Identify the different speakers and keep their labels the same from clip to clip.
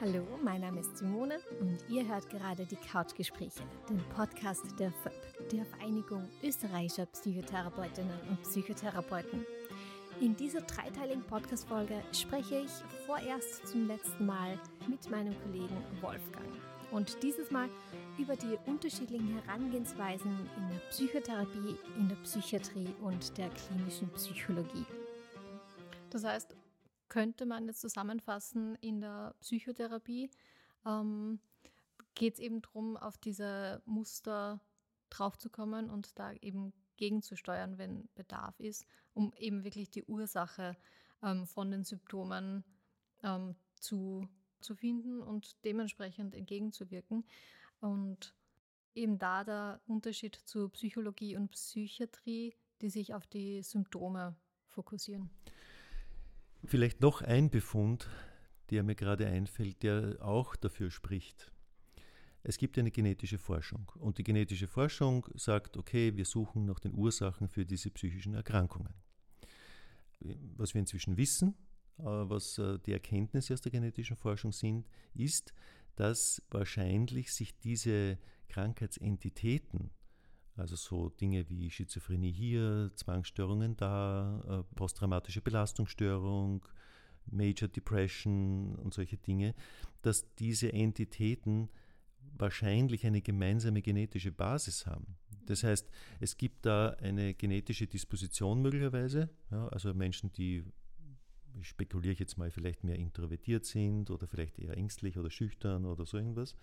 Speaker 1: Hallo, mein Name ist Simone und ihr hört gerade die Couchgespräche, den Podcast der FÖP, der Vereinigung österreichischer Psychotherapeutinnen und Psychotherapeuten. In dieser dreiteiligen Podcast-Folge spreche ich vorerst zum letzten Mal mit meinem Kollegen Wolfgang. Und dieses Mal über die unterschiedlichen Herangehensweisen in der Psychotherapie, in der Psychiatrie und der klinischen Psychologie.
Speaker 2: Das heißt, könnte man jetzt zusammenfassen, in der Psychotherapie ähm, geht es eben darum, auf diese Muster draufzukommen und da eben gegenzusteuern, wenn Bedarf ist, um eben wirklich die Ursache ähm, von den Symptomen ähm, zu, zu finden und dementsprechend entgegenzuwirken. Und eben da der Unterschied zu Psychologie und Psychiatrie, die sich auf die Symptome fokussieren.
Speaker 3: Vielleicht noch ein Befund, der mir gerade einfällt, der auch dafür spricht. Es gibt eine genetische Forschung und die genetische Forschung sagt, okay, wir suchen nach den Ursachen für diese psychischen Erkrankungen. Was wir inzwischen wissen, äh, was äh, die Erkenntnisse aus der genetischen Forschung sind, ist, dass wahrscheinlich sich diese Krankheitsentitäten also so Dinge wie Schizophrenie hier, Zwangsstörungen da, äh, posttraumatische Belastungsstörung, Major Depression und solche Dinge, dass diese Entitäten wahrscheinlich eine gemeinsame genetische Basis haben. Das heißt, es gibt da eine genetische Disposition möglicherweise, ja, also Menschen, die, spekuliere ich jetzt mal, vielleicht mehr introvertiert sind oder vielleicht eher ängstlich oder schüchtern oder so irgendwas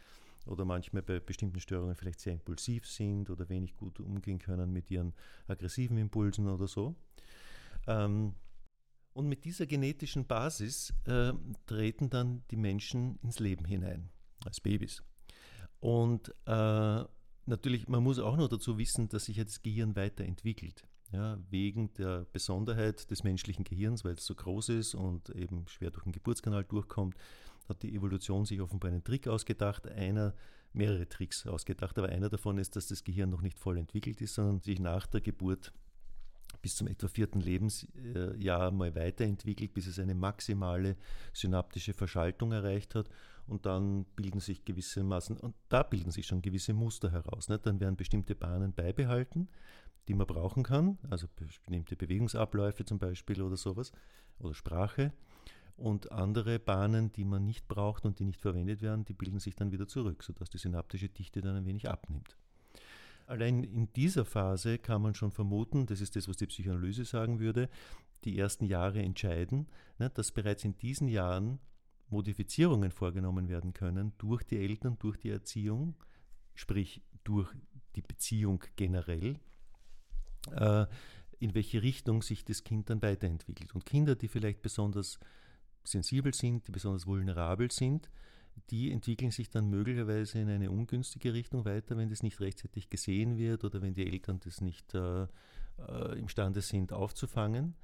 Speaker 3: oder manchmal bei bestimmten Störungen vielleicht sehr impulsiv sind oder wenig gut umgehen können mit ihren aggressiven Impulsen oder so. Ähm, und mit dieser genetischen Basis äh, treten dann die Menschen ins Leben hinein, als Babys. Und äh, natürlich, man muss auch noch dazu wissen, dass sich ja das Gehirn weiterentwickelt. Ja, wegen der Besonderheit des menschlichen Gehirns, weil es so groß ist und eben schwer durch den Geburtskanal durchkommt, hat die Evolution sich offenbar einen Trick ausgedacht, einer, mehrere Tricks ausgedacht, aber einer davon ist, dass das Gehirn noch nicht voll entwickelt ist, sondern sich nach der Geburt bis zum etwa vierten Lebensjahr mal weiterentwickelt, bis es eine maximale synaptische Verschaltung erreicht hat und dann bilden sich gewisse Massen, und da bilden sich schon gewisse Muster heraus. Ne? Dann werden bestimmte Bahnen beibehalten, die man brauchen kann, also bestimmte Bewegungsabläufe zum Beispiel oder sowas, oder Sprache und andere Bahnen, die man nicht braucht und die nicht verwendet werden, die bilden sich dann wieder zurück, sodass die synaptische Dichte dann ein wenig abnimmt. Allein in dieser Phase kann man schon vermuten, das ist das, was die Psychoanalyse sagen würde, die ersten Jahre entscheiden, ne, dass bereits in diesen Jahren Modifizierungen vorgenommen werden können durch die Eltern, durch die Erziehung, sprich durch die Beziehung generell, äh, in welche Richtung sich das Kind dann weiterentwickelt. Und Kinder, die vielleicht besonders sensibel sind, die besonders vulnerabel sind, die entwickeln sich dann möglicherweise in eine ungünstige Richtung weiter, wenn das nicht rechtzeitig gesehen wird oder wenn die Eltern das nicht äh, äh, imstande sind aufzufangen.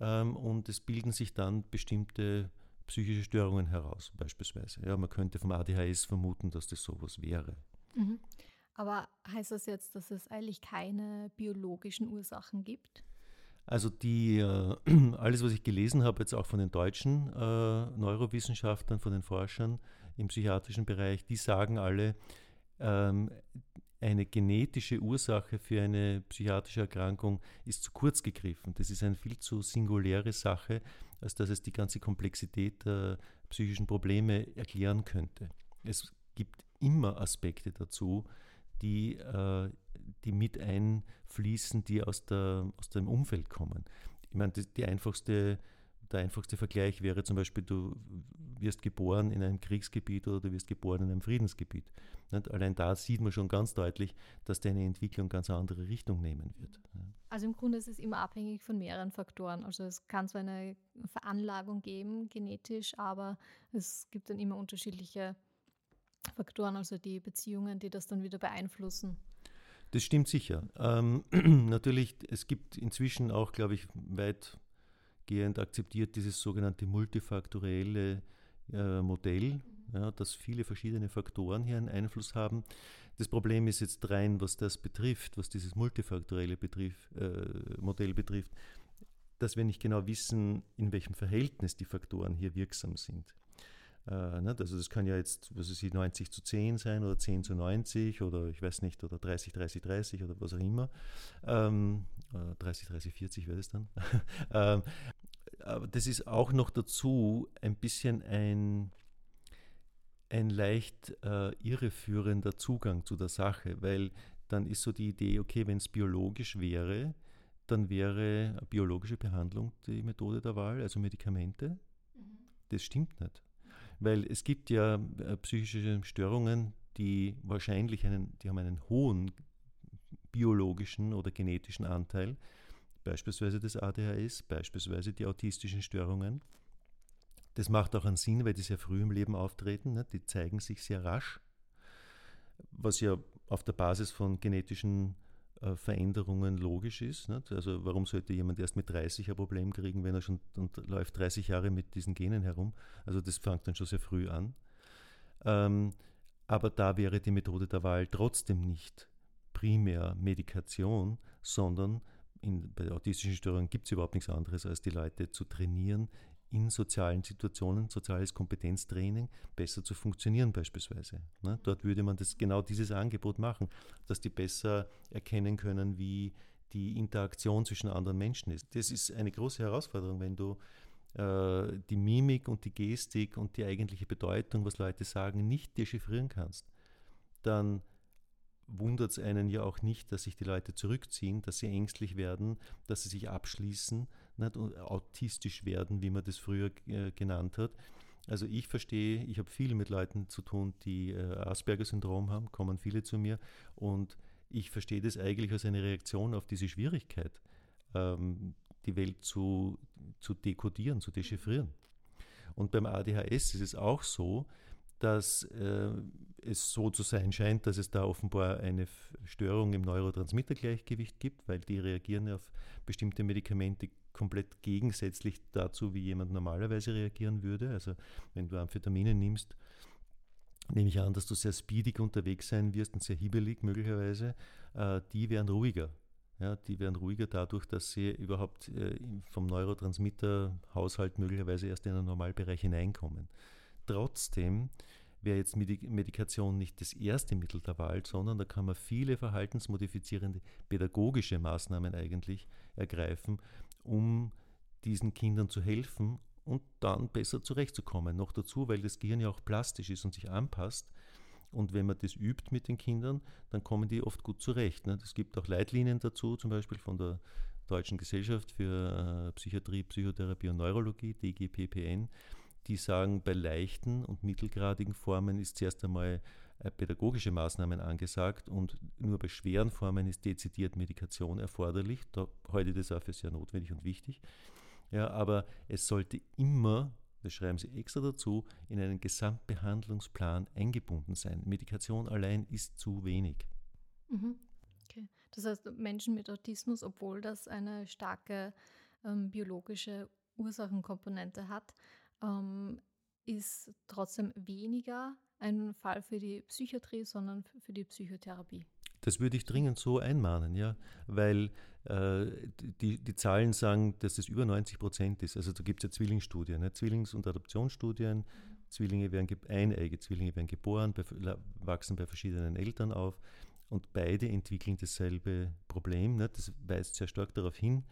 Speaker 3: Ähm, und es bilden sich dann bestimmte psychische Störungen heraus, beispielsweise. Ja, man könnte vom ADHS vermuten, dass das sowas wäre.
Speaker 2: Mhm. Aber heißt das jetzt, dass es eigentlich keine biologischen Ursachen gibt?
Speaker 3: Also die, äh, alles, was ich gelesen habe, jetzt auch von den deutschen äh, Neurowissenschaftlern, von den Forschern im psychiatrischen Bereich, die sagen alle, ähm, eine genetische Ursache für eine psychiatrische Erkrankung ist zu kurz gegriffen. Das ist eine viel zu singuläre Sache, als dass es die ganze Komplexität der psychischen Probleme erklären könnte. Es gibt immer Aspekte dazu, die, äh, die mit einfließen, die aus, der, aus dem Umfeld kommen. Ich meine, die, die einfachste, der einfachste Vergleich wäre zum Beispiel, du wirst geboren in einem Kriegsgebiet oder du wirst geboren in einem Friedensgebiet. Und allein da sieht man schon ganz deutlich, dass deine Entwicklung ganz andere Richtung nehmen wird.
Speaker 2: Also im Grunde ist es immer abhängig von mehreren Faktoren. Also es kann zwar eine Veranlagung geben, genetisch, aber es gibt dann immer unterschiedliche Faktoren, also die Beziehungen, die das dann wieder beeinflussen.
Speaker 3: Das stimmt sicher. Ähm, natürlich, es gibt inzwischen auch, glaube ich, weitgehend akzeptiert dieses sogenannte multifaktorielle äh, Modell, ja, dass viele verschiedene Faktoren hier einen Einfluss haben. Das Problem ist jetzt rein, was das betrifft, was dieses multifaktorielle Betrieb, äh, Modell betrifft, dass wir nicht genau wissen, in welchem Verhältnis die Faktoren hier wirksam sind. Äh, nicht? Also das kann ja jetzt, was weiß ich, 90 zu 10 sein oder 10 zu 90 oder ich weiß nicht, oder 30, 30, 30 oder was auch immer. Ähm, 30, 30, 40 wäre das dann. ähm, aber das ist auch noch dazu ein bisschen ein, ein leicht äh, irreführender Zugang zu der Sache, weil dann ist so die Idee, okay, wenn es biologisch wäre, dann wäre biologische Behandlung die Methode der Wahl, also Medikamente. Mhm. Das stimmt nicht. Weil es gibt ja äh, psychische Störungen, die wahrscheinlich einen, die haben einen hohen biologischen oder genetischen Anteil, beispielsweise das ADHS, beispielsweise die autistischen Störungen. Das macht auch einen Sinn, weil die sehr früh im Leben auftreten, ne? die zeigen sich sehr rasch, was ja auf der Basis von genetischen Veränderungen logisch ist. Nicht? Also warum sollte jemand erst mit 30 ein Problem kriegen, wenn er schon und läuft 30 Jahre mit diesen Genen herum? Also das fängt dann schon sehr früh an. Ähm, aber da wäre die Methode der Wahl trotzdem nicht primär Medikation, sondern in, bei autistischen Störungen gibt es überhaupt nichts anderes, als die Leute zu trainieren, in sozialen Situationen, soziales Kompetenztraining besser zu funktionieren beispielsweise. Ne? Dort würde man das, genau dieses Angebot machen, dass die besser erkennen können, wie die Interaktion zwischen anderen Menschen ist. Das ist eine große Herausforderung, wenn du äh, die Mimik und die Gestik und die eigentliche Bedeutung, was Leute sagen, nicht dechiffrieren kannst. Dann wundert es einen ja auch nicht, dass sich die Leute zurückziehen, dass sie ängstlich werden, dass sie sich abschließen nicht, autistisch werden, wie man das früher äh, genannt hat. Also ich verstehe, ich habe viel mit Leuten zu tun, die äh, Asperger-Syndrom haben, kommen viele zu mir und ich verstehe das eigentlich als eine Reaktion auf diese Schwierigkeit, ähm, die Welt zu, zu dekodieren, zu dechiffrieren. Und beim ADHS ist es auch so, dass äh, es so zu sein scheint, dass es da offenbar eine Störung im Neurotransmittergleichgewicht gibt, weil die reagieren auf bestimmte Medikamente komplett gegensätzlich dazu, wie jemand normalerweise reagieren würde. Also wenn du Amphetamine nimmst, nehme ich an, dass du sehr speedig unterwegs sein wirst und sehr hibbelig möglicherweise. Äh, die werden ruhiger. Ja, die werden ruhiger dadurch, dass sie überhaupt äh, vom Neurotransmitterhaushalt möglicherweise erst in den Normalbereich hineinkommen. Trotzdem wäre jetzt Medikation nicht das erste Mittel der Wahl, sondern da kann man viele verhaltensmodifizierende pädagogische Maßnahmen eigentlich ergreifen, um diesen Kindern zu helfen und dann besser zurechtzukommen. Noch dazu, weil das Gehirn ja auch plastisch ist und sich anpasst. Und wenn man das übt mit den Kindern, dann kommen die oft gut zurecht. Es gibt auch Leitlinien dazu, zum Beispiel von der Deutschen Gesellschaft für äh, Psychiatrie, Psychotherapie und Neurologie, DGPPN, die sagen, bei leichten und mittelgradigen Formen ist zuerst einmal äh, pädagogische Maßnahmen angesagt und nur bei schweren Formen ist dezidiert Medikation erforderlich. Da ich das auch für sehr notwendig und wichtig. Ja, aber es sollte immer, das schreiben Sie extra dazu, in einen Gesamtbehandlungsplan eingebunden sein. Medikation allein ist zu wenig.
Speaker 2: Mhm. Okay. Das heißt, Menschen mit Autismus, obwohl das eine starke ähm, biologische Ursachenkomponente hat, ähm, ist trotzdem weniger ein Fall für die Psychiatrie, sondern für die Psychotherapie.
Speaker 3: Das würde ich dringend so einmahnen, ja, weil äh, die, die Zahlen sagen, dass es über 90 Prozent ist. Also da gibt es ja Zwillingsstudien, ne? Zwillings- und Adoptionsstudien. Zwillinge werden, eineige Zwillinge werden geboren, bei, wachsen bei verschiedenen Eltern auf und beide entwickeln dasselbe Problem. Ne? Das weist sehr stark darauf hin,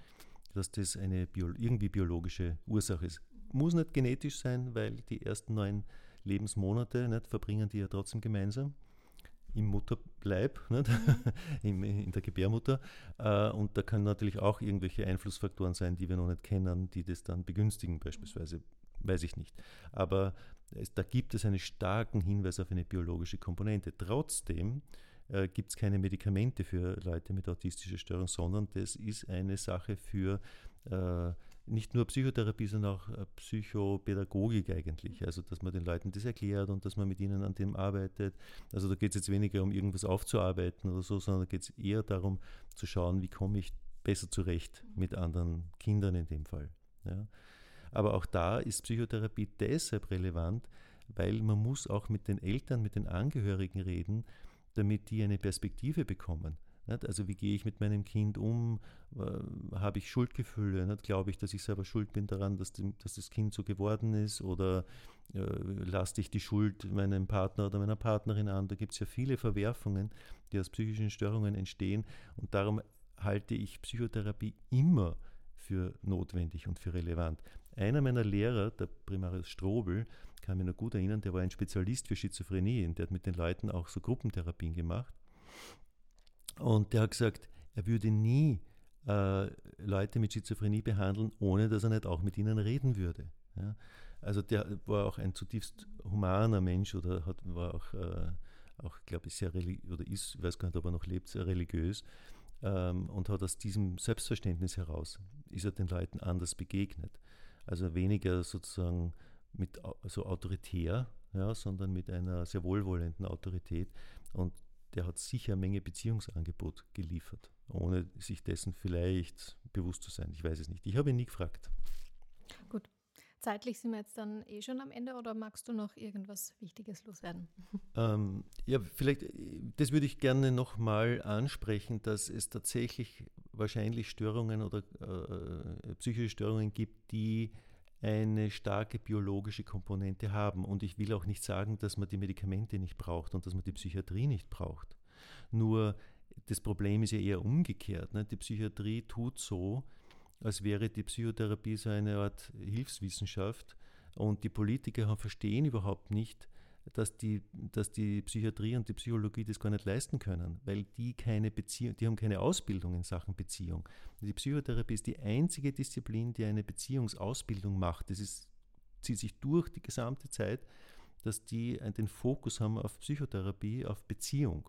Speaker 3: dass das eine Bio irgendwie biologische Ursache ist. Muss nicht genetisch sein, weil die ersten neun Lebensmonate nicht, verbringen die ja trotzdem gemeinsam im Mutterleib, nicht? Mhm. in der Gebärmutter. Äh, und da können natürlich auch irgendwelche Einflussfaktoren sein, die wir noch nicht kennen, die das dann begünstigen beispielsweise. Weiß ich nicht. Aber es, da gibt es einen starken Hinweis auf eine biologische Komponente. Trotzdem äh, gibt es keine Medikamente für Leute mit autistischer Störung, sondern das ist eine Sache für äh, nicht nur Psychotherapie, sondern auch äh, Psychopädagogik eigentlich. Also, dass man den Leuten das erklärt und dass man mit ihnen an dem arbeitet. Also, da geht es jetzt weniger um irgendwas aufzuarbeiten oder so, sondern da geht es eher darum zu schauen, wie komme ich besser zurecht mit anderen Kindern in dem Fall. Ja. Aber auch da ist Psychotherapie deshalb relevant, weil man muss auch mit den Eltern, mit den Angehörigen reden, damit die eine Perspektive bekommen. Also wie gehe ich mit meinem Kind um? Äh, Habe ich Schuldgefühle? Glaube ich, dass ich selber schuld bin daran, dass das Kind so geworden ist? Oder äh, lasse ich die Schuld meinem Partner oder meiner Partnerin an? Da gibt es ja viele Verwerfungen, die aus psychischen Störungen entstehen. Und darum halte ich Psychotherapie immer für notwendig und für relevant. Einer meiner Lehrer, der Primarius Strobel, kann mich noch gut erinnern, der war ein Spezialist für Schizophrenie und der hat mit den Leuten auch so Gruppentherapien gemacht. Und der hat gesagt, er würde nie äh, Leute mit Schizophrenie behandeln, ohne dass er nicht auch mit ihnen reden würde. Ja? Also der war auch ein zutiefst humaner Mensch oder hat, war auch, äh, auch glaube ich, sehr religiös, oder ist, weiß gar nicht, ob er noch lebt, sehr religiös ähm, und hat aus diesem Selbstverständnis heraus, ist er den Leuten anders begegnet. Also weniger sozusagen mit so autoritär, ja, sondern mit einer sehr wohlwollenden Autorität. Und der hat sicher eine Menge Beziehungsangebot geliefert, ohne sich dessen vielleicht bewusst zu sein. Ich weiß es nicht. Ich habe ihn nie gefragt.
Speaker 2: Gut. Zeitlich sind wir jetzt dann eh schon am Ende oder magst du noch irgendwas Wichtiges loswerden?
Speaker 3: Ähm, ja, vielleicht, das würde ich gerne nochmal ansprechen, dass es tatsächlich wahrscheinlich Störungen oder äh, psychische Störungen gibt, die eine starke biologische Komponente haben. Und ich will auch nicht sagen, dass man die Medikamente nicht braucht und dass man die Psychiatrie nicht braucht. Nur das Problem ist ja eher umgekehrt. Ne? Die Psychiatrie tut so, als wäre die Psychotherapie so eine Art Hilfswissenschaft und die Politiker verstehen überhaupt nicht, dass die, dass die Psychiatrie und die Psychologie das gar nicht leisten können, weil die keine Beziehung, die haben keine Ausbildung in Sachen Beziehung. Die Psychotherapie ist die einzige Disziplin, die eine Beziehungsausbildung macht. Das ist, zieht sich durch die gesamte Zeit, dass die den Fokus haben auf Psychotherapie, auf Beziehung.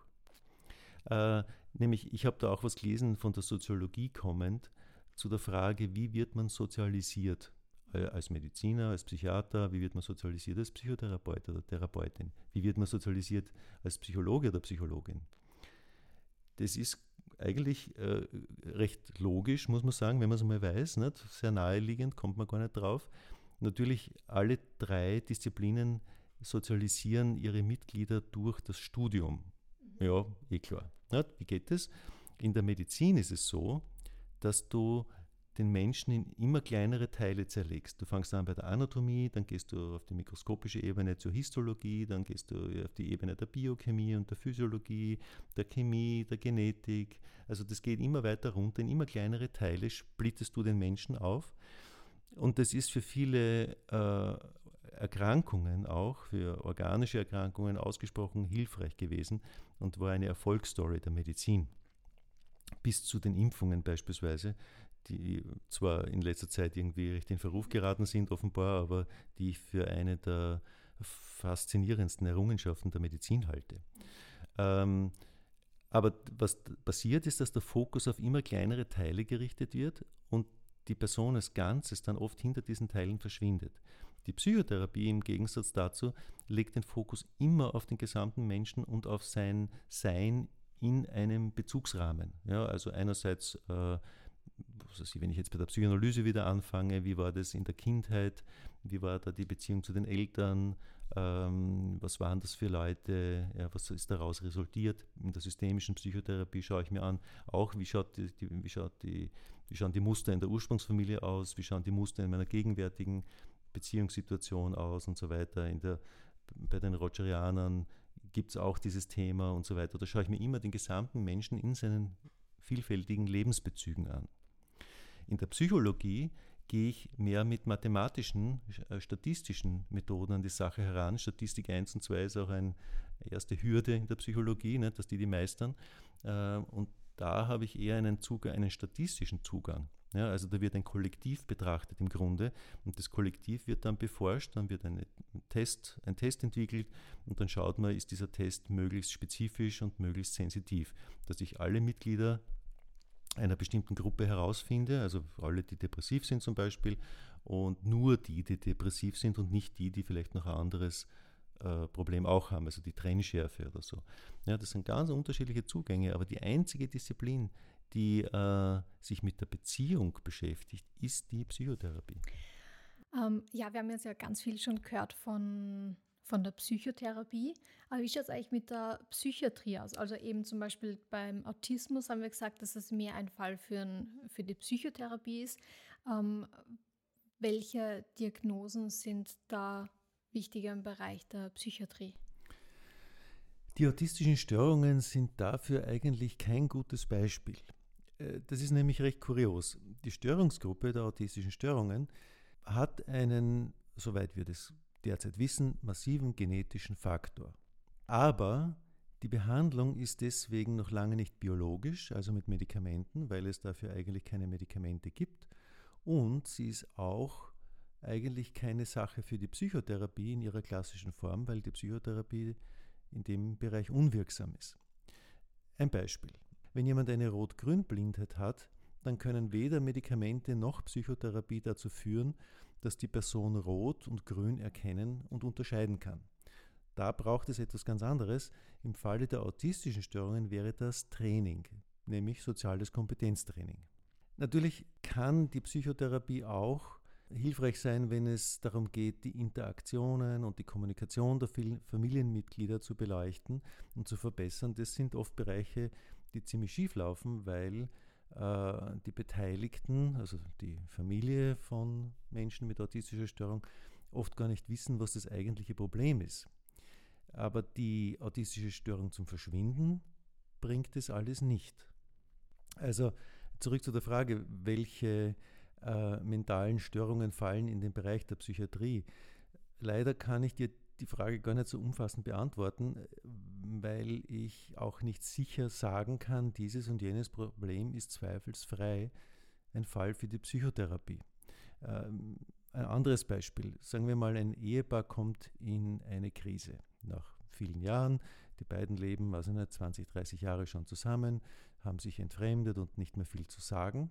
Speaker 3: Äh, nämlich, ich habe da auch was gelesen von der Soziologie kommend zu der Frage, wie wird man sozialisiert? Äh, als Mediziner, als Psychiater, wie wird man sozialisiert als Psychotherapeut oder Therapeutin? Wie wird man sozialisiert als Psychologe oder Psychologin? Das ist eigentlich äh, recht logisch, muss man sagen, wenn man es mal weiß. Nicht? Sehr naheliegend, kommt man gar nicht drauf. Natürlich, alle drei Disziplinen sozialisieren ihre Mitglieder durch das Studium. Mhm. Ja, eh klar. Nicht? Wie geht das? In der Medizin ist es so, dass du den Menschen in immer kleinere Teile zerlegst. Du fängst an bei der Anatomie, dann gehst du auf die mikroskopische Ebene zur Histologie, dann gehst du auf die Ebene der Biochemie und der Physiologie, der Chemie, der Genetik. Also das geht immer weiter runter, in immer kleinere Teile splittest du den Menschen auf. Und das ist für viele äh, Erkrankungen auch, für organische Erkrankungen ausgesprochen hilfreich gewesen und war eine Erfolgsstory der Medizin. Bis zu den Impfungen beispielsweise, die zwar in letzter Zeit irgendwie recht in Verruf geraten sind, offenbar, aber die ich für eine der faszinierendsten Errungenschaften der Medizin halte. Ähm, aber was passiert ist, dass der Fokus auf immer kleinere Teile gerichtet wird und die Person als Ganzes dann oft hinter diesen Teilen verschwindet. Die Psychotherapie im Gegensatz dazu legt den Fokus immer auf den gesamten Menschen und auf sein Sein in einem Bezugsrahmen. Ja, also einerseits äh, also wenn ich jetzt bei der Psychoanalyse wieder anfange, wie war das in der Kindheit, wie war da die Beziehung zu den Eltern, ähm, was waren das für Leute, ja, was ist daraus resultiert. In der systemischen Psychotherapie schaue ich mir an, auch wie, schaut die, die, wie, schaut die, wie schauen die Muster in der Ursprungsfamilie aus, wie schauen die Muster in meiner gegenwärtigen Beziehungssituation aus und so weiter. In der, bei den Rogerianern gibt es auch dieses Thema und so weiter. Da schaue ich mir immer den gesamten Menschen in seinen vielfältigen Lebensbezügen an. In der Psychologie gehe ich mehr mit mathematischen, äh, statistischen Methoden an die Sache heran. Statistik 1 und 2 ist auch eine erste Hürde in der Psychologie, ne, dass die die meistern. Äh, und da habe ich eher einen, Zugang, einen statistischen Zugang. Ja, also da wird ein Kollektiv betrachtet im Grunde und das Kollektiv wird dann beforscht, dann wird eine Test, ein Test entwickelt und dann schaut man, ist dieser Test möglichst spezifisch und möglichst sensitiv, dass ich alle Mitglieder einer bestimmten Gruppe herausfinde, also alle, die depressiv sind zum Beispiel, und nur die, die depressiv sind und nicht die, die vielleicht noch ein anderes äh, Problem auch haben, also die Trennschärfe oder so. Ja, das sind ganz unterschiedliche Zugänge, aber die einzige Disziplin, die äh, sich mit der Beziehung beschäftigt, ist die Psychotherapie.
Speaker 2: Ähm, ja, wir haben jetzt ja ganz viel schon gehört von von der Psychotherapie. Aber wie schaut es eigentlich mit der Psychiatrie aus? Also eben zum Beispiel beim Autismus haben wir gesagt, dass es mehr ein Fall für, ein, für die Psychotherapie ist. Ähm, welche Diagnosen sind da wichtiger im Bereich der Psychiatrie?
Speaker 3: Die autistischen Störungen sind dafür eigentlich kein gutes Beispiel. Äh, das ist nämlich recht kurios. Die Störungsgruppe der autistischen Störungen hat einen, soweit wir das derzeit wissen, massiven genetischen Faktor. Aber die Behandlung ist deswegen noch lange nicht biologisch, also mit Medikamenten, weil es dafür eigentlich keine Medikamente gibt. Und sie ist auch eigentlich keine Sache für die Psychotherapie in ihrer klassischen Form, weil die Psychotherapie in dem Bereich unwirksam ist. Ein Beispiel. Wenn jemand eine Rot-Grün-Blindheit hat, dann können weder Medikamente noch Psychotherapie dazu führen, dass die Person Rot und Grün erkennen und unterscheiden kann. Da braucht es etwas ganz anderes. Im Falle der autistischen Störungen wäre das Training, nämlich soziales Kompetenztraining. Natürlich kann die Psychotherapie auch hilfreich sein, wenn es darum geht, die Interaktionen und die Kommunikation der Familienmitglieder zu beleuchten und zu verbessern. Das sind oft Bereiche, die ziemlich schief laufen, weil die Beteiligten, also die Familie von Menschen mit autistischer Störung, oft gar nicht wissen, was das eigentliche Problem ist. Aber die autistische Störung zum Verschwinden bringt es alles nicht. Also zurück zu der Frage, welche äh, mentalen Störungen fallen in den Bereich der Psychiatrie. Leider kann ich dir die Frage gar nicht so umfassend beantworten, weil ich auch nicht sicher sagen kann, dieses und jenes Problem ist zweifelsfrei ein Fall für die Psychotherapie. Ähm, ein anderes Beispiel, sagen wir mal, ein Ehepaar kommt in eine Krise nach vielen Jahren. Die beiden leben, also nicht 20, 30 Jahre schon zusammen, haben sich entfremdet und nicht mehr viel zu sagen.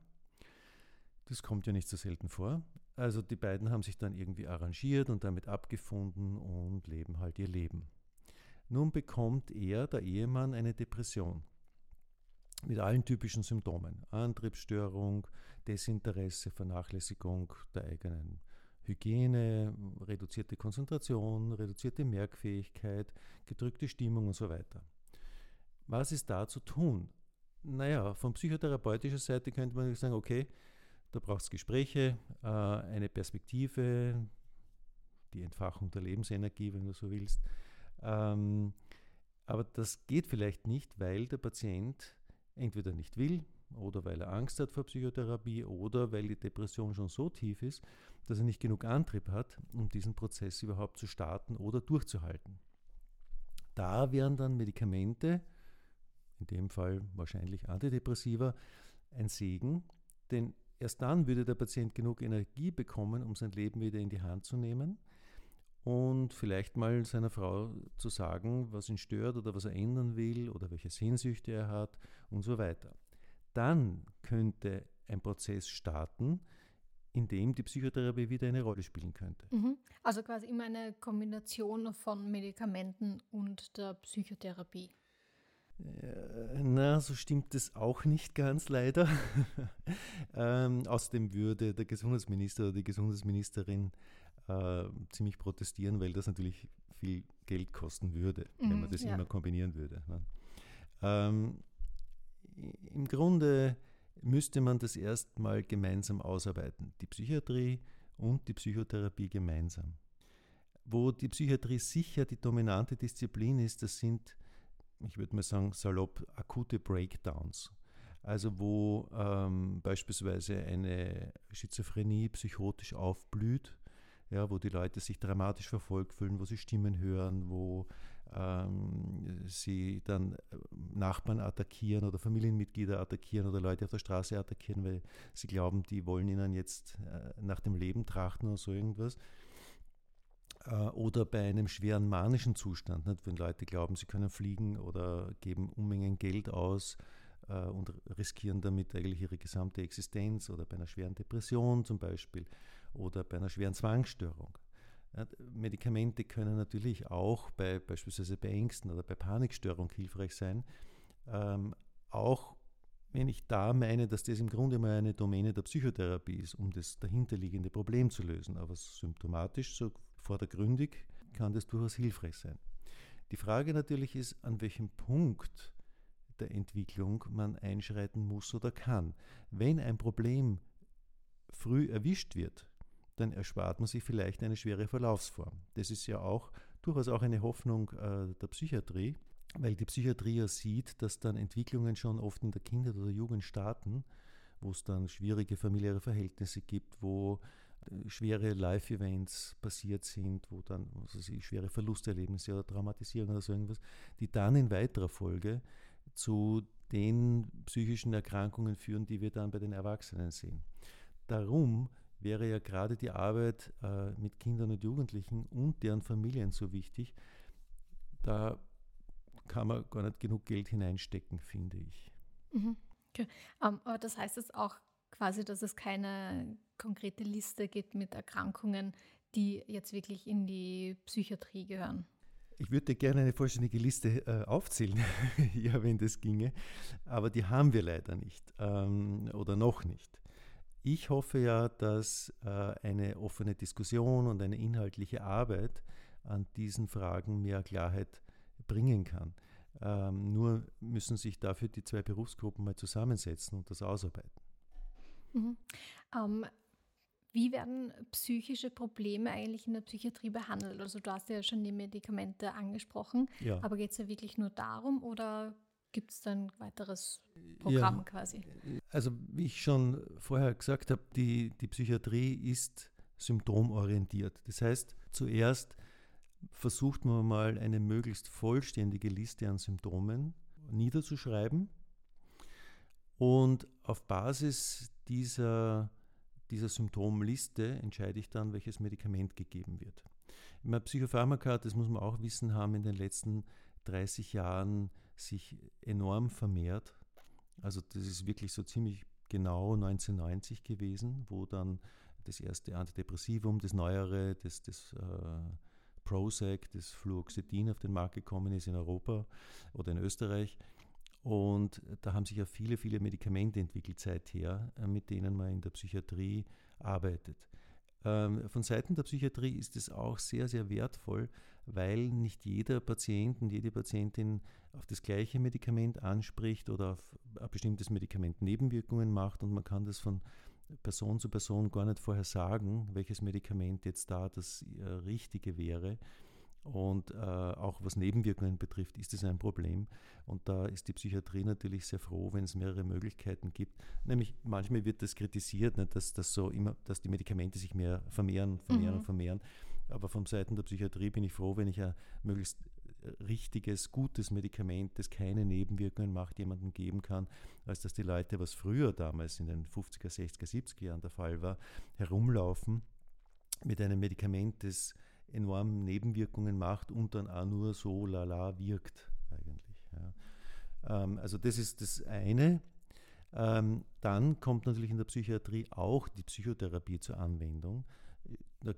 Speaker 3: Das kommt ja nicht so selten vor. Also die beiden haben sich dann irgendwie arrangiert und damit abgefunden und leben halt ihr Leben. Nun bekommt er, der Ehemann, eine Depression mit allen typischen Symptomen. Antriebsstörung, Desinteresse, Vernachlässigung der eigenen Hygiene, reduzierte Konzentration, reduzierte Merkfähigkeit, gedrückte Stimmung und so weiter. Was ist da zu tun? Naja, von psychotherapeutischer Seite könnte man sagen, okay, da braucht es Gespräche, äh, eine Perspektive, die Entfachung der Lebensenergie, wenn du so willst. Ähm, aber das geht vielleicht nicht, weil der Patient entweder nicht will oder weil er Angst hat vor Psychotherapie oder weil die Depression schon so tief ist, dass er nicht genug Antrieb hat, um diesen Prozess überhaupt zu starten oder durchzuhalten. Da wären dann Medikamente, in dem Fall wahrscheinlich Antidepressiva, ein Segen, denn Erst dann würde der Patient genug Energie bekommen, um sein Leben wieder in die Hand zu nehmen und vielleicht mal seiner Frau zu sagen, was ihn stört oder was er ändern will oder welche Sehnsüchte er hat und so weiter. Dann könnte ein Prozess starten, in dem die Psychotherapie wieder eine Rolle spielen könnte.
Speaker 2: Mhm. Also quasi immer eine Kombination von Medikamenten und der Psychotherapie.
Speaker 3: Äh, na, so stimmt es auch nicht ganz leider. ähm, außerdem würde der Gesundheitsminister oder die Gesundheitsministerin äh, ziemlich protestieren, weil das natürlich viel Geld kosten würde, mm, wenn man mhm, das ja. immer kombinieren würde. Ne? Ähm, Im Grunde müsste man das erstmal gemeinsam ausarbeiten, die Psychiatrie und die Psychotherapie gemeinsam. Wo die Psychiatrie sicher die dominante Disziplin ist, das sind ich würde mal sagen, salopp akute Breakdowns. Also wo ähm, beispielsweise eine Schizophrenie psychotisch aufblüht, ja, wo die Leute sich dramatisch verfolgt fühlen, wo sie Stimmen hören, wo ähm, sie dann äh, Nachbarn attackieren oder Familienmitglieder attackieren oder Leute auf der Straße attackieren, weil sie glauben, die wollen ihnen jetzt äh, nach dem Leben trachten oder so irgendwas. Äh, oder bei einem schweren manischen Zustand, nicht? wenn Leute glauben, sie können fliegen oder geben Unmengen Geld aus äh, und riskieren damit eigentlich ihre gesamte Existenz oder bei einer schweren Depression zum Beispiel oder bei einer schweren Zwangsstörung. Ja, Medikamente können natürlich auch bei beispielsweise bei Ängsten oder bei Panikstörung hilfreich sein. Ähm, auch wenn ich da meine, dass das im Grunde mal eine Domäne der Psychotherapie ist, um das dahinterliegende Problem zu lösen. Aber symptomatisch, so vordergründig kann das durchaus hilfreich sein. Die Frage natürlich ist, an welchem Punkt der Entwicklung man einschreiten muss oder kann. Wenn ein Problem früh erwischt wird, dann erspart man sich vielleicht eine schwere Verlaufsform. Das ist ja auch durchaus auch eine Hoffnung äh, der Psychiatrie, weil die Psychiatrie ja sieht, dass dann Entwicklungen schon oft in der Kindheit oder Jugend starten, wo es dann schwierige familiäre Verhältnisse gibt, wo schwere Live-Events passiert sind, wo dann sie schwere Verlusterlebnisse oder Traumatisierung oder so irgendwas, die dann in weiterer Folge zu den psychischen Erkrankungen führen, die wir dann bei den Erwachsenen sehen. Darum wäre ja gerade die Arbeit äh, mit Kindern und Jugendlichen und deren Familien so wichtig. Da kann man gar nicht genug Geld hineinstecken, finde ich.
Speaker 2: Mhm. Okay. Um, ähm, aber das heißt jetzt auch quasi, dass es keine konkrete Liste gibt mit Erkrankungen, die jetzt wirklich in die Psychiatrie gehören.
Speaker 3: Ich würde gerne eine vollständige Liste äh, aufzählen, ja, wenn das ginge, aber die haben wir leider nicht ähm, oder noch nicht. Ich hoffe ja, dass äh, eine offene Diskussion und eine inhaltliche Arbeit an diesen Fragen mehr Klarheit bringen kann. Ähm, nur müssen sich dafür die zwei Berufsgruppen mal zusammensetzen und das ausarbeiten.
Speaker 2: Mhm. Ähm, wie werden psychische Probleme eigentlich in der Psychiatrie behandelt? Also du hast ja schon die Medikamente angesprochen, ja. aber geht es ja wirklich nur darum oder gibt es dann ein weiteres Programm ja, quasi?
Speaker 3: Also wie ich schon vorher gesagt habe, die, die Psychiatrie ist symptomorientiert. Das heißt, zuerst versucht man mal eine möglichst vollständige Liste an Symptomen niederzuschreiben und auf Basis dieser, dieser Symptomliste entscheide ich dann, welches Medikament gegeben wird. Im Psychopharmaka, das muss man auch wissen, haben in den letzten 30 Jahren sich enorm vermehrt. Also das ist wirklich so ziemlich genau 1990 gewesen, wo dann das erste Antidepressivum, das neuere, das, das äh, Prozac, das Fluoxetin auf den Markt gekommen ist in Europa oder in Österreich. Und da haben sich ja viele, viele Medikamente entwickelt seither, äh, mit denen man in der Psychiatrie arbeitet. Ähm, von Seiten der Psychiatrie ist es auch sehr, sehr wertvoll, weil nicht jeder Patient und jede Patientin auf das gleiche Medikament anspricht oder auf ein bestimmtes Medikament Nebenwirkungen macht und man kann das von Person zu Person gar nicht vorher sagen, welches Medikament jetzt da das äh, Richtige wäre. Und äh, auch was Nebenwirkungen betrifft, ist es ein Problem. Und da ist die Psychiatrie natürlich sehr froh, wenn es mehrere Möglichkeiten gibt. Nämlich manchmal wird das kritisiert, ne, dass, dass, so immer, dass die Medikamente sich mehr vermehren, vermehren mhm. vermehren. Aber von Seiten der Psychiatrie bin ich froh, wenn ich ein möglichst richtiges, gutes Medikament, das keine Nebenwirkungen macht, jemandem geben kann, als dass die Leute, was früher damals in den 50er, 60er, 70er Jahren der Fall war, herumlaufen mit einem Medikament, das enorm Nebenwirkungen macht und dann auch nur so lala wirkt eigentlich. Ja. Ähm, also das ist das eine. Ähm, dann kommt natürlich in der Psychiatrie auch die Psychotherapie zur Anwendung. Da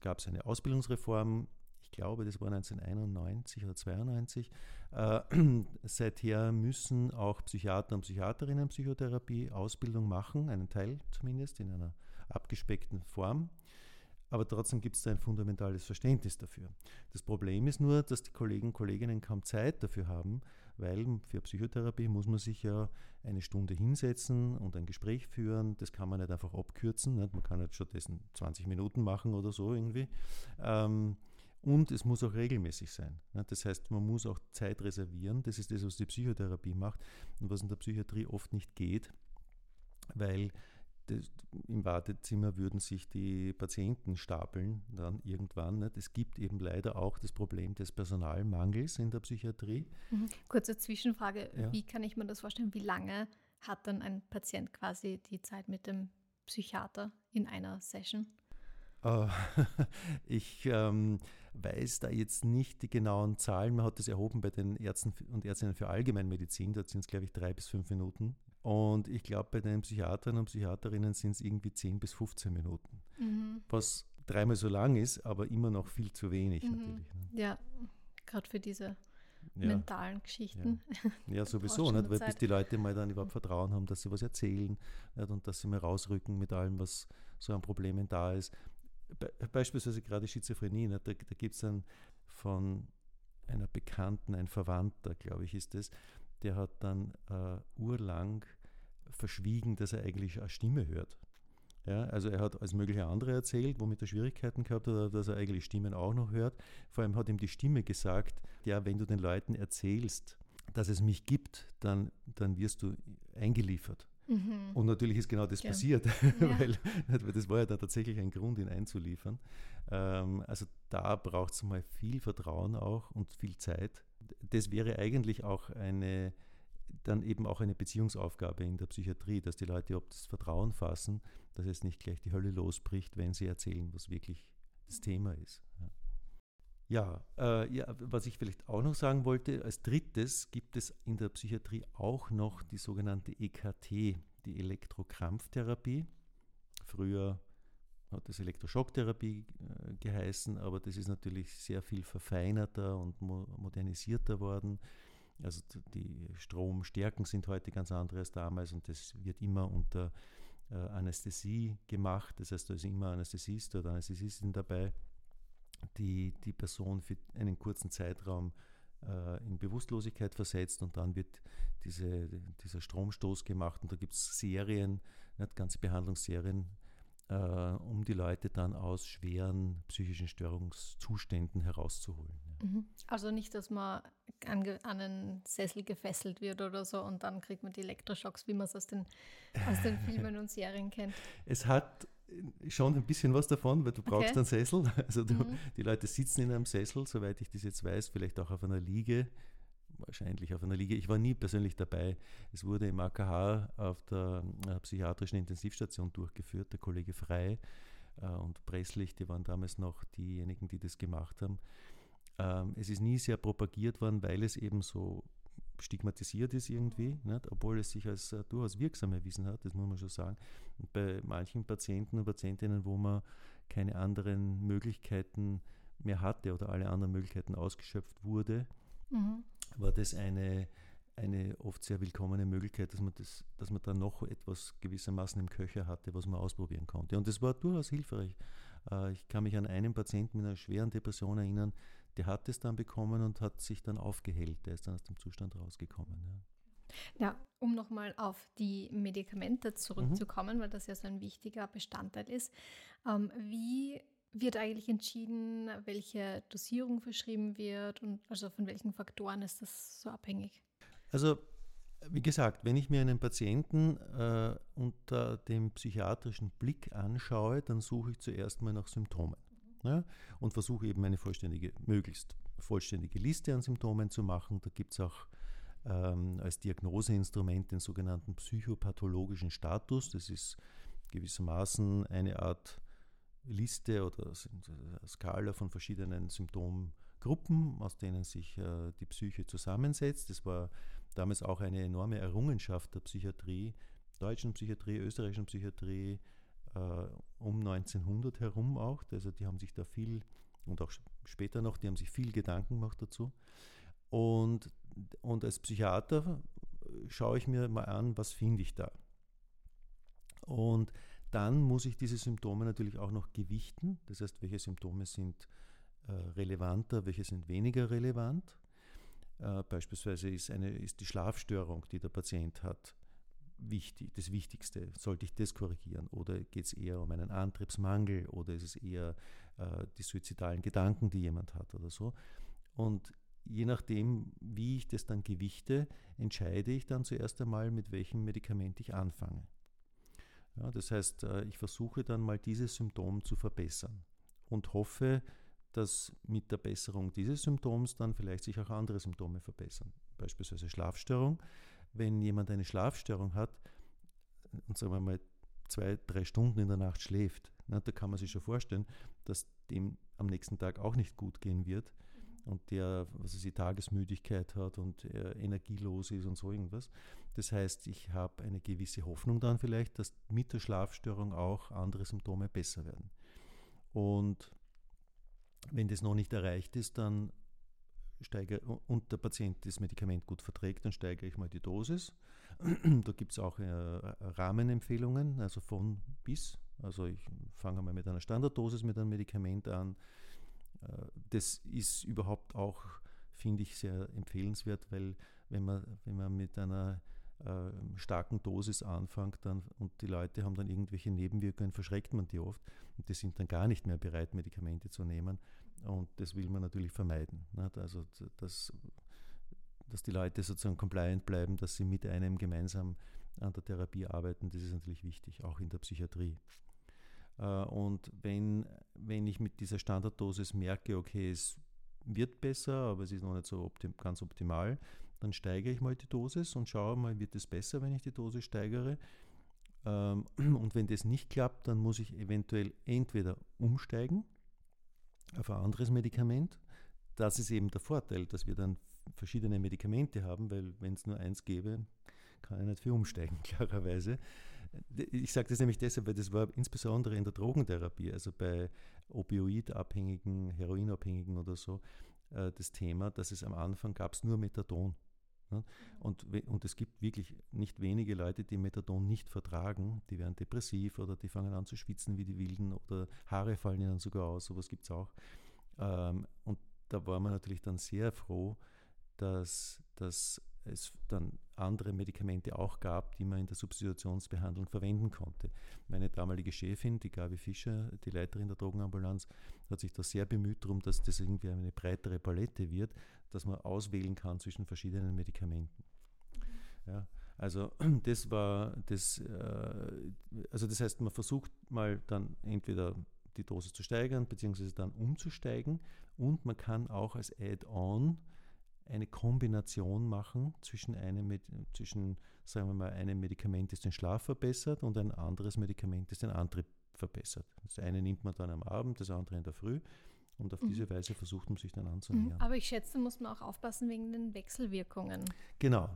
Speaker 3: gab es eine Ausbildungsreform, ich glaube, das war 1991 oder 92. Äh, seither müssen auch Psychiater und Psychiaterinnen Psychotherapie Ausbildung machen, einen Teil zumindest in einer abgespeckten Form. Aber trotzdem gibt es da ein fundamentales Verständnis dafür. Das Problem ist nur, dass die Kollegen und Kolleginnen kaum Zeit dafür haben, weil für Psychotherapie muss man sich ja eine Stunde hinsetzen und ein Gespräch führen. Das kann man nicht einfach abkürzen. Nicht? Man kann nicht stattdessen 20 Minuten machen oder so irgendwie. Ähm, und es muss auch regelmäßig sein. Das heißt, man muss auch Zeit reservieren. Das ist das, was die Psychotherapie macht und was in der Psychiatrie oft nicht geht, weil im Wartezimmer würden sich die Patienten stapeln dann irgendwann. Nicht? Es gibt eben leider auch das Problem des Personalmangels in der Psychiatrie.
Speaker 2: Mhm. Kurze Zwischenfrage, ja. wie kann ich mir das vorstellen? Wie lange hat dann ein Patient quasi die Zeit mit dem Psychiater in einer Session?
Speaker 3: Uh, ich ähm, weiß da jetzt nicht die genauen Zahlen. Man hat das erhoben bei den Ärzten und Ärztinnen für Allgemeinmedizin. Dort sind es, glaube ich, drei bis fünf Minuten und ich glaube, bei den Psychiatern und Psychiaterinnen sind es irgendwie 10 bis 15 Minuten. Mhm. Was dreimal so lang ist, aber immer noch viel zu wenig mhm. natürlich.
Speaker 2: Ne? Ja, gerade für diese ja. mentalen Geschichten.
Speaker 3: Ja, ja sowieso, nicht? weil bis die Leute mal dann überhaupt Vertrauen haben, dass sie was erzählen nicht? und dass sie mal rausrücken mit allem, was so an Problemen da ist. beispielsweise gerade Schizophrenie, ne, da, da gibt es dann von einer Bekannten, ein Verwandter, glaube ich, ist es, der hat dann äh, urlang verschwiegen, dass er eigentlich eine Stimme hört. Ja, also er hat als mögliche andere erzählt, womit er Schwierigkeiten gehabt hat, dass er eigentlich Stimmen auch noch hört. Vor allem hat ihm die Stimme gesagt, ja, wenn du den Leuten erzählst, dass es mich gibt, dann, dann wirst du eingeliefert. Mhm. Und natürlich ist genau das ja. passiert, ja. weil, das war ja dann tatsächlich ein Grund, ihn einzuliefern. Ähm, also da braucht es mal viel Vertrauen auch und viel Zeit. Das wäre eigentlich auch eine, dann eben auch eine Beziehungsaufgabe in der Psychiatrie, dass die Leute ob das Vertrauen fassen, dass es nicht gleich die Hölle losbricht, wenn sie erzählen, was wirklich das Thema ist. Ja. Ja, äh, ja, was ich vielleicht auch noch sagen wollte, als drittes gibt es in der Psychiatrie auch noch die sogenannte EKT, die Elektrokrampftherapie. Früher hat es Elektroschocktherapie äh, geheißen, aber das ist natürlich sehr viel verfeinerter und mo modernisierter worden. Also die Stromstärken sind heute ganz andere als damals und das wird immer unter äh, Anästhesie gemacht. Das heißt, da ist immer Anästhesist oder Anästhesistin dabei die die Person für einen kurzen Zeitraum äh, in Bewusstlosigkeit versetzt und dann wird diese, dieser Stromstoß gemacht und da gibt es Serien, nicht, ganze Behandlungsserien, äh, um die Leute dann aus schweren psychischen Störungszuständen herauszuholen.
Speaker 2: Ja. Mhm. Also nicht, dass man an, an, einen Sessel gefesselt wird oder so und dann kriegt man die Elektroschocks, wie man es aus den, aus den Filmen und Serien kennt.
Speaker 3: Es hat schon ein bisschen was davon, weil du brauchst okay. einen Sessel. Also du, mhm. die Leute sitzen in einem Sessel, soweit ich das jetzt weiß, vielleicht auch auf einer Liege, wahrscheinlich auf einer Liege. Ich war nie persönlich dabei. Es wurde im AKH auf der äh, psychiatrischen Intensivstation durchgeführt, der Kollege Frei äh, und Presslich, die waren damals noch diejenigen, die das gemacht haben. Ähm, es ist nie sehr propagiert worden, weil es eben so stigmatisiert ist irgendwie, nicht? obwohl es sich als uh, durchaus wirksam erwiesen hat, das muss man schon sagen. Und bei manchen Patienten und Patientinnen, wo man keine anderen Möglichkeiten mehr hatte oder alle anderen Möglichkeiten ausgeschöpft wurde, mhm. War das eine, eine oft sehr willkommene Möglichkeit, dass man, das, dass man da noch etwas gewissermaßen im Köcher hatte, was man ausprobieren konnte. Und das war durchaus hilfreich. Äh, ich kann mich an einen Patienten mit einer schweren Depression erinnern, der hat es dann bekommen und hat sich dann aufgehellt. Der ist dann aus dem Zustand rausgekommen.
Speaker 2: Ja, ja um nochmal auf die Medikamente zurückzukommen, mhm. weil das ja so ein wichtiger Bestandteil ist. Ähm, wie wird eigentlich entschieden, welche Dosierung verschrieben wird und also von welchen Faktoren ist das so abhängig?
Speaker 3: Also wie gesagt, wenn ich mir einen Patienten äh, unter dem psychiatrischen Blick anschaue, dann suche ich zuerst mal nach Symptomen ja, und versuche eben eine vollständige, möglichst vollständige Liste an Symptomen zu machen. Da gibt es auch ähm, als Diagnoseinstrument den sogenannten psychopathologischen Status. Das ist gewissermaßen eine Art Liste oder Skala von verschiedenen Symptomgruppen, aus denen sich äh, die Psyche zusammensetzt. Das war damals auch eine enorme Errungenschaft der Psychiatrie, deutschen Psychiatrie, österreichischen Psychiatrie, äh, um 1900 herum auch. Also die haben sich da viel, und auch später noch, die haben sich viel Gedanken gemacht dazu. Und, und als Psychiater schaue ich mir mal an, was finde ich da. Und dann muss ich diese Symptome natürlich auch noch gewichten. Das heißt, welche Symptome sind äh, relevanter, welche sind weniger relevant. Äh, beispielsweise ist, eine, ist die Schlafstörung, die der Patient hat, wichtig, das Wichtigste? Sollte ich das korrigieren? Oder geht es eher um einen Antriebsmangel oder ist es eher äh, die suizidalen Gedanken, die jemand hat oder so? Und je nachdem, wie ich das dann gewichte, entscheide ich dann zuerst einmal, mit welchem Medikament ich anfange. Ja, das heißt, äh, ich versuche dann mal dieses Symptom zu verbessern und hoffe, dass mit der Besserung dieses Symptoms dann vielleicht sich auch andere Symptome verbessern. Beispielsweise Schlafstörung wenn jemand eine Schlafstörung hat und sagen wir mal zwei, drei Stunden in der Nacht schläft, na, da kann man sich schon vorstellen, dass dem am nächsten Tag auch nicht gut gehen wird und der, was weiß ich, Tagesmüdigkeit hat und energielos ist und so irgendwas. Das heißt, ich habe eine gewisse Hoffnung dann vielleicht, dass mit der Schlafstörung auch andere Symptome besser werden. Und wenn das noch nicht erreicht ist, dann steige, und der Patient das Medikament gut verträgt, dann steigere ich mal die Dosis. da gibt es auch äh, Rahmenempfehlungen, also von bis Also ich fange mal mit einer Standarddosis mit einem Medikament an. Äh, das ist überhaupt auch, finde ich, sehr empfehlenswert, weil wenn man, wenn man mit einer äh, starken Dosis anfängt dann, und die Leute haben dann irgendwelche Nebenwirkungen, verschreckt man die oft und die sind dann gar nicht mehr bereit, Medikamente zu nehmen. Und das will man natürlich vermeiden. Also dass, dass die Leute sozusagen compliant bleiben, dass sie mit einem gemeinsam an der Therapie arbeiten, das ist natürlich wichtig, auch in der Psychiatrie. Äh, und wenn, wenn ich mit dieser Standarddosis merke, okay, es wird besser, aber es ist noch nicht so optim ganz optimal, dann steigere ich mal die Dosis und schaue mal, wird es besser, wenn ich die Dosis steigere. Ähm, und wenn das nicht klappt, dann muss ich eventuell entweder umsteigen auf ein anderes Medikament. Das ist eben der Vorteil, dass wir dann verschiedene Medikamente haben, weil wenn es nur eins gäbe, kann ich nicht viel umsteigen, klarerweise. Ich sage das nämlich deshalb, weil das war insbesondere in der Drogentherapie, also bei Opioidabhängigen, Heroinabhängigen oder so, äh, das Thema, dass es am Anfang gab es nur Methadon. Ne? Und, und es gibt wirklich nicht wenige Leute, die Methadon nicht vertragen. Die werden depressiv oder die fangen an zu schwitzen wie die Wilden oder Haare fallen ihnen sogar aus. Sowas gibt es auch. Ähm, und da war man natürlich dann sehr froh, dass, dass es dann andere Medikamente auch gab, die man in der Substitutionsbehandlung verwenden konnte. Meine damalige Chefin, die Gabi Fischer, die Leiterin der Drogenambulanz, hat sich da sehr bemüht darum, dass das irgendwie eine breitere Palette wird, dass man auswählen kann zwischen verschiedenen Medikamenten. Ja, also das war das, äh, also das heißt, man versucht mal dann entweder die Dosis zu steigern, beziehungsweise dann umzusteigen und man kann auch als Add-on eine Kombination machen zwischen einem, zwischen, sagen wir mal, einem Medikament, das den Schlaf verbessert und ein anderes Medikament, das den Antrieb verbessert. Das eine nimmt man dann am Abend, das andere in der Früh. Und auf mhm. diese Weise versucht man sich dann anzunähern.
Speaker 2: Aber ich schätze, muss man auch aufpassen wegen den Wechselwirkungen.
Speaker 3: Genau.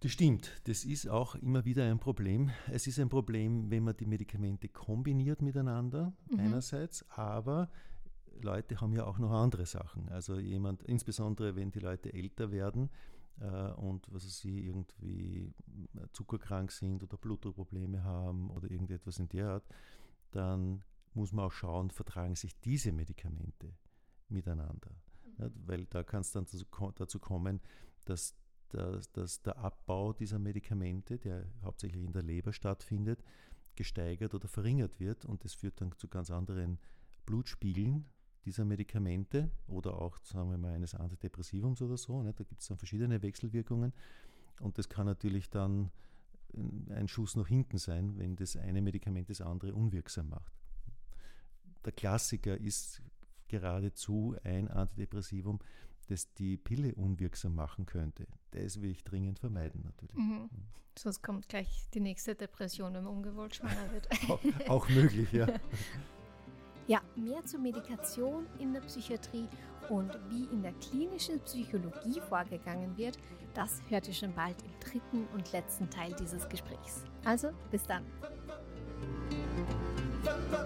Speaker 3: Das stimmt. Das ist auch immer wieder ein Problem. Es ist ein Problem, wenn man die Medikamente kombiniert miteinander, mhm. einerseits, aber Leute haben ja auch noch andere Sachen. Also jemand, insbesondere wenn die Leute älter werden äh, und was sie irgendwie zuckerkrank sind oder Blutdruckprobleme haben oder irgendetwas in der Art, dann muss man auch schauen, vertragen sich diese Medikamente miteinander. Mhm. Ja, weil da kann es dann dazu, dazu kommen, dass, dass, dass der Abbau dieser Medikamente, der hauptsächlich in der Leber stattfindet, gesteigert oder verringert wird und das führt dann zu ganz anderen Blutspiegeln dieser Medikamente oder auch, sagen wir mal, eines Antidepressivums oder so. Ne? Da gibt es dann verschiedene Wechselwirkungen und das kann natürlich dann ein Schuss nach hinten sein, wenn das eine Medikament das andere unwirksam macht. Der Klassiker ist geradezu ein Antidepressivum, das die Pille unwirksam machen könnte. Das will ich dringend vermeiden natürlich. Mhm.
Speaker 2: Sonst kommt gleich die nächste Depression, wenn man ungewollt schwanger wird.
Speaker 3: auch, auch möglich, ja.
Speaker 1: Ja, mehr zur Medikation in der Psychiatrie und wie in der klinischen Psychologie vorgegangen wird, das hört ihr schon bald im dritten und letzten Teil dieses Gesprächs. Also, bis dann. Musik